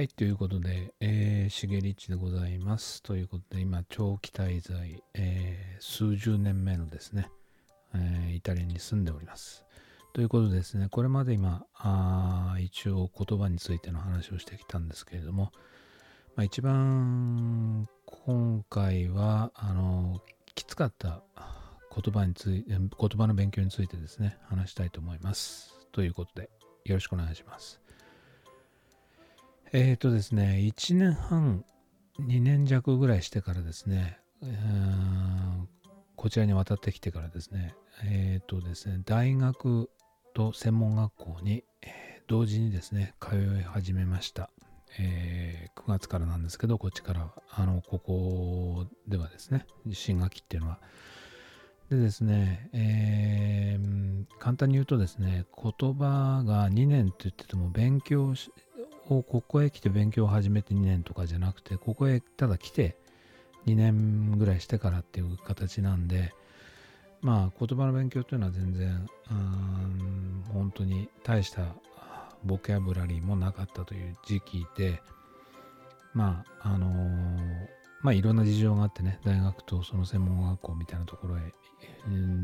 はい、ということで、えー、しげりちでございます。ということで、今、長期滞在、えー数十年目のですね、えーイタリアに住んでおります。ということでですね、これまで今、あ一応言葉についての話をしてきたんですけれども、まあ、一番今回は、あの、きつかった言葉について、言葉の勉強についてですね、話したいと思います。ということで、よろしくお願いします。えーとですね、1年半、2年弱ぐらいしてからですね、うーんこちらに渡ってきてからですね、えーとですね、大学と専門学校に、えー同時にですね、通い始めました。えー9月からなんですけど、こっちから、あの、ここではですね、新学期っていうのは。でですね、えー簡単に言うとですね、言葉が2年って言ってても勉強しをここへ来て勉強を始めて2年とかじゃなくてここへただ来て2年ぐらいしてからっていう形なんでまあ言葉の勉強というのは全然うん本当に大したボキャブラリーもなかったという時期でまああのーまあいろんな事情があってね大学とその専門学校みたいなところへ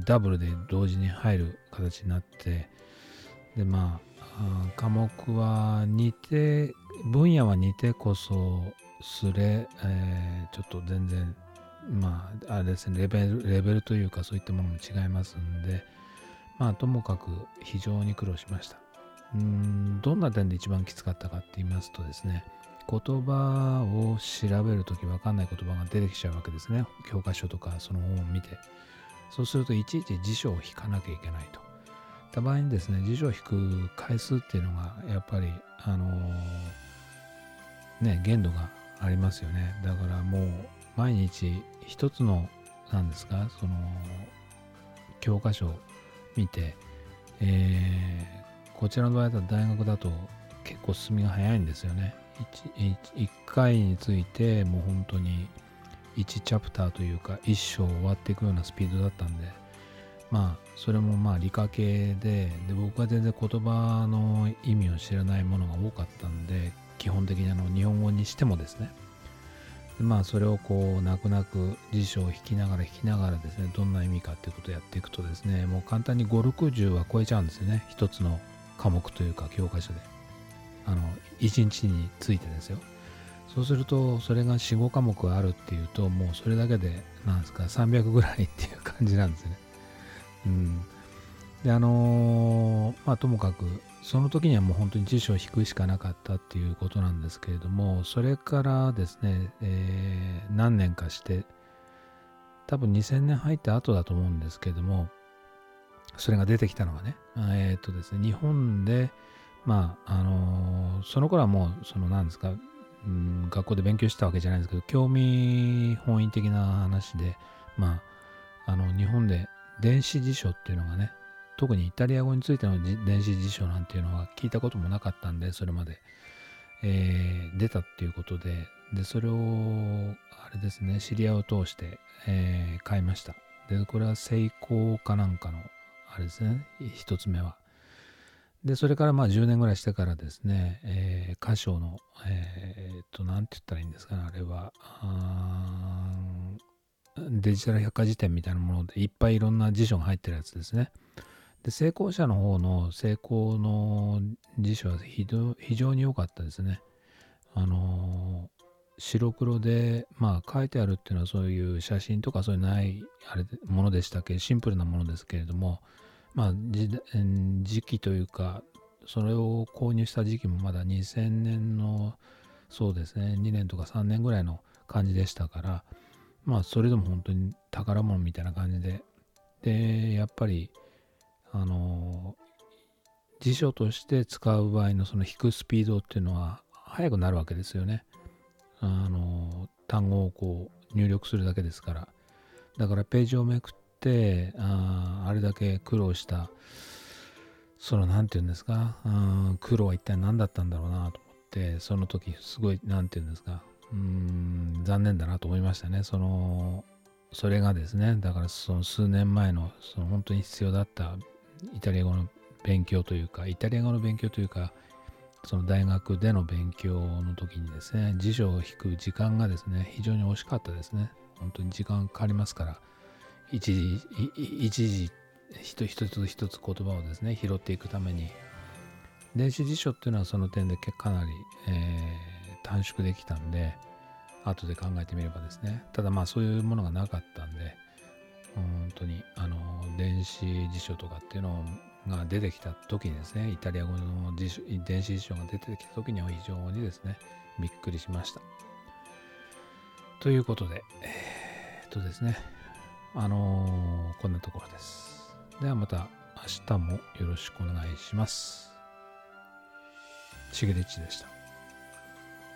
ダブルで同時に入る形になってでまあ科目は似て分野は似てこそすれ、えーちょっと全然まああれですねレベルレベルというかそういったものも違いますんでまあともかく非常に苦労しました。うんどんな点で一番きつかったかって言いますとですね言葉を調べるとき分かんない言葉が出てきちゃうわけですね。教科書とかその本を見て。そうするといちいち辞書を引かなきゃいけないと。たまにですね辞書を引く回数っていうのがやっぱりあのね限度がありますよね。だからもう毎日一つのなんですかその教科書を見て、えーこちらの場合だと大学だと結構進みが早いんですよね。1, 回についてもう本当に1チャプターというか1章終わっていくようなスピードだったんで。まあそれもまあ理科系でで僕は全然言葉の意味を知らないものが多かったんで基本的にあの日本語にしてもですね。まあそれをこう泣く泣く辞書を引きながら引きながらですねどんな意味かっていうことをやっていくとですねもう簡単に560は超えちゃうんですよね。一つの科目というか教科書で。あの1日についてですよ。そうするとそれが45科目あるっていうともうそれだけでなんですか300ぐらいっていう感じなんですね。うん。であのーまあともかくその時にはもう本当に辞書を引くしかなかったっていうことなんですけれどもそれからですね、えー何年かして多分2000年入った後だと思うんですけれどもそれが出てきたのがねえっ、とですね日本でまああのーその頃はもうその何ですか、うん、学校で勉強したわけじゃないんですけど興味本位的な話でまああの日本で電子辞書っていうのがね特にイタリア語についての電子辞書なんていうのは聞いたこともなかったんでそれまで、えー出たっていうことででそれをあれですね知り合いを通して、えー買いました。でこれは成功かなんかのあれですね一つ目は。でそれからまあ10年ぐらいしてからですね、えー、歌唱のえーっと何て言ったらいいんですかねあれは。あデジタル百科事典みたいなものでいっぱいいろんな辞書が入ってるやつですね。で成功者の方の成功の辞書は非常に良かったですね。あの白黒でまあ書いてあるっていうのはそういう写真とかそういうないあれものでしたっけ？シンプルなものですけれどもまあ時時期というかそれを購入した時期もまだ2000年のそうですね2年とか3年ぐらいの感じでしたからまあそれでも本当に宝物みたいな感じで。でやっぱりあの辞書として使う場合のその引くスピードっていうのは速くなるわけですよね。あの単語をこう入力するだけですから。だからページをめくってああれだけ苦労したその何て言うんですか？うん苦労は一体何だったんだろうなと思ってその時すごい何て言うんですか？うん残念だなと思いましたねそのそれがですねだからその数年前のその本当に必要だったイタリア語の勉強というかイタリア語の勉強というかその大学での勉強の時にですね、辞書を引く時間がですね、非常に惜しかったですね。本当に時間かかりますから、一時、一時、一つ一つ言葉をですね、拾っていくために、電子辞書っていうのはその点でかなり、えー、短縮できたんで、後で考えてみればですね。ただまあそういうものがなかったんで、本当にあの電子辞書とかっていうのが出てきた時にですね、イタリア語の辞書電子辞書が出てきた時には非常にですね、びっくりしました。ということで、えー、っとですね、あのー、こんなところです。ではまた明日もよろしくお願いします。しげでちでした。